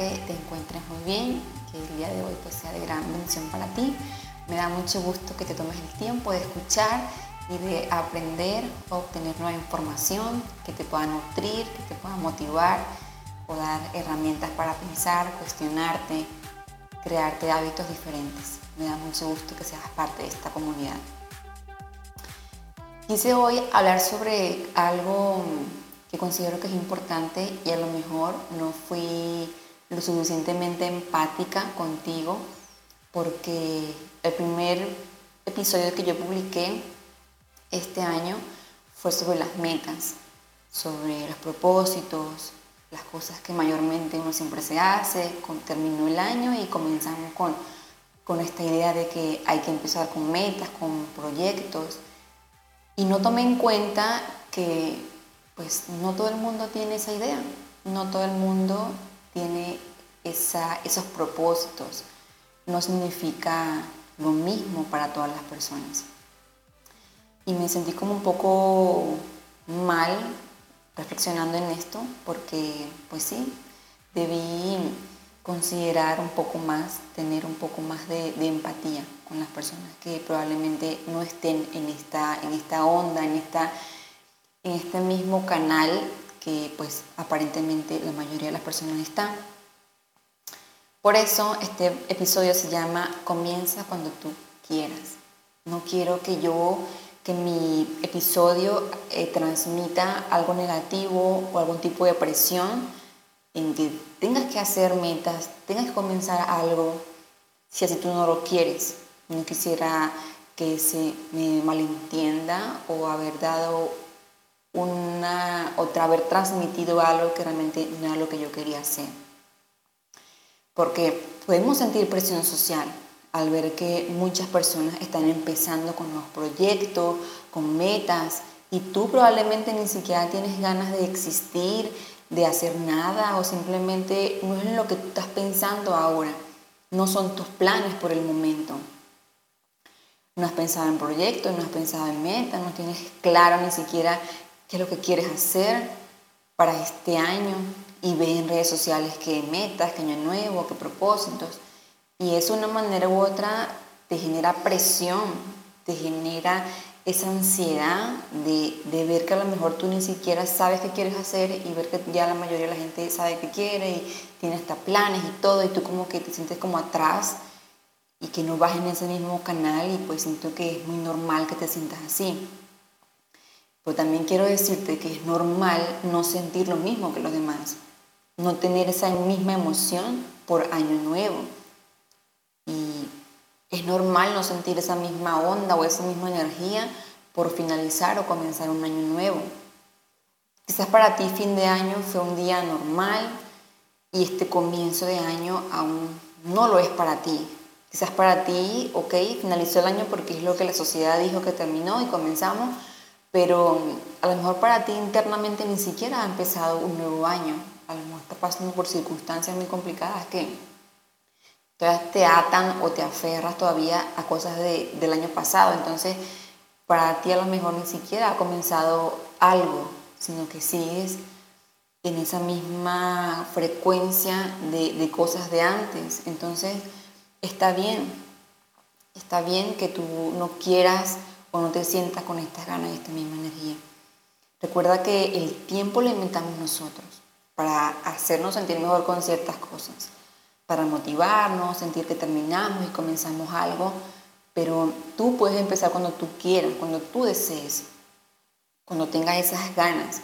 Te encuentres muy bien, que el día de hoy pues sea de gran bendición para ti. Me da mucho gusto que te tomes el tiempo de escuchar y de aprender, obtener nueva información que te pueda nutrir, que te pueda motivar o dar herramientas para pensar, cuestionarte, crearte hábitos diferentes. Me da mucho gusto que seas parte de esta comunidad. Quise hoy hablar sobre algo que considero que es importante y a lo mejor no fui lo suficientemente empática contigo porque el primer episodio que yo publiqué este año fue sobre las metas, sobre los propósitos, las cosas que mayormente uno siempre se hace, terminó el año y comenzamos con, con esta idea de que hay que empezar con metas, con proyectos. Y no tomé en cuenta que pues no todo el mundo tiene esa idea, no todo el mundo tiene esa, esos propósitos. No significa lo mismo para todas las personas. Y me sentí como un poco mal reflexionando en esto, porque pues sí, debí considerar un poco más, tener un poco más de, empatía con las personas que probablemente no estén en esta, en esta onda, en, esta, en este mismo canal que pues aparentemente la mayoría de las personas están. Por eso este episodio se llama Comienza cuando tú quieras. No quiero que yo que mi episodio eh, transmita algo negativo o algún tipo de presión en que tengas que hacer metas, tengas que comenzar algo, si así tú no lo quieres. No quisiera que se me malentienda o haber dado una, otra, haber transmitido algo que realmente no era lo que yo quería hacer. Porque podemos sentir presión social, al ver que muchas personas están empezando con los proyectos, con metas, y tú probablemente ni siquiera tienes ganas de existir, de hacer nada, o simplemente no es lo que tú estás pensando ahora, no son tus planes por el momento. No has pensado en proyectos, no has pensado en metas, no tienes claro ni siquiera qué es lo que quieres hacer para este año y ves en redes sociales qué metas, qué año nuevo, qué propósitos. Y eso de una manera u otra te genera presión, te genera esa ansiedad de, de, ver que a lo mejor tú ni siquiera sabes qué quieres hacer y ver que ya la mayoría de la gente sabe qué quiere y tiene hasta planes y todo y tú como que te sientes como atrás y que no vas en ese mismo canal y pues siento que es muy normal que te sientas así. Pero también quiero decirte que es normal no sentir lo mismo que los demás, no tener esa misma emoción por año nuevo es normal no sentir esa misma onda o esa misma energía por finalizar o comenzar un año nuevo. Quizás para ti fin de año fue un día normal y este comienzo de año aún no lo es para ti. Quizás para ti, ok, finalizó el año porque es lo que la sociedad dijo que terminó y comenzamos, pero a lo mejor para ti internamente ni siquiera ha empezado un nuevo año. A lo mejor está pasando por circunstancias muy complicadas que entonces te atan o te aferras todavía a cosas del año pasado. Entonces, para ti a lo mejor ni siquiera ha comenzado algo, sino que sigues en esa misma frecuencia de, de cosas de antes. Entonces, está bien, está bien que tú no quieras o no te sientas con estas ganas y esta misma energía. Recuerda que el tiempo lo inventamos nosotros para hacernos sentir mejor con ciertas cosas para motivarnos, sentir que terminamos y comenzamos algo, pero tú puedes empezar cuando tú quieras, cuando tú desees, cuando tengas esas ganas,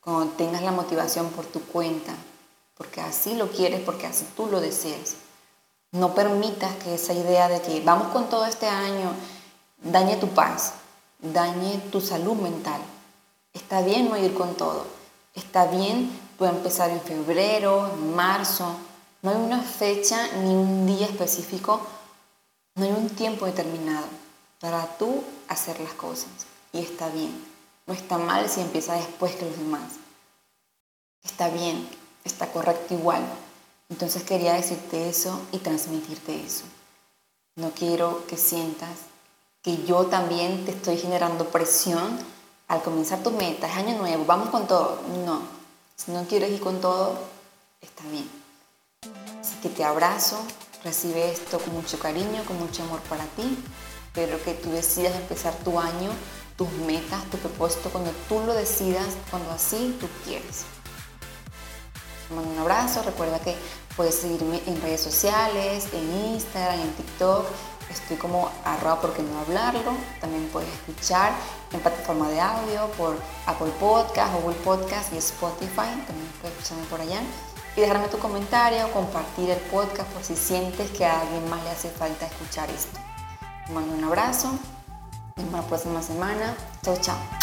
cuando tengas la motivación por tu cuenta, porque así lo quieres, porque así tú lo deseas. No permitas que esa idea de que vamos con todo este año dañe tu paz, dañe tu salud mental. Está bien no ir con todo. Está bien tú empezar en febrero, en marzo. No hay una fecha ni un día específico, no hay un tiempo determinado para tú hacer las cosas. Y está bien. No está mal si empieza después que los demás. Está bien, está correcto igual. Entonces quería decirte eso y transmitirte eso. No quiero que sientas que yo también te estoy generando presión al comenzar tu meta, es año nuevo, vamos con todo. No, si no quieres ir con todo, está bien. Así que te abrazo, recibe esto con mucho cariño, con mucho amor para ti. Espero que tú decidas empezar tu año, tus metas, tu propósito, cuando tú lo decidas, cuando así tú quieres. Te mando un abrazo, recuerda que puedes seguirme en redes sociales, en Instagram, en TikTok Estoy como arroba porque no hablarlo. También puedes escuchar en plataforma de audio por Apple Podcast, Google Podcast y Spotify. También puedes escucharme por allá. Y dejarme tu comentario, compartir el podcast por si sientes que a alguien más le hace falta escuchar esto. Te mando un abrazo. Nos vemos la próxima semana. Chao, chao.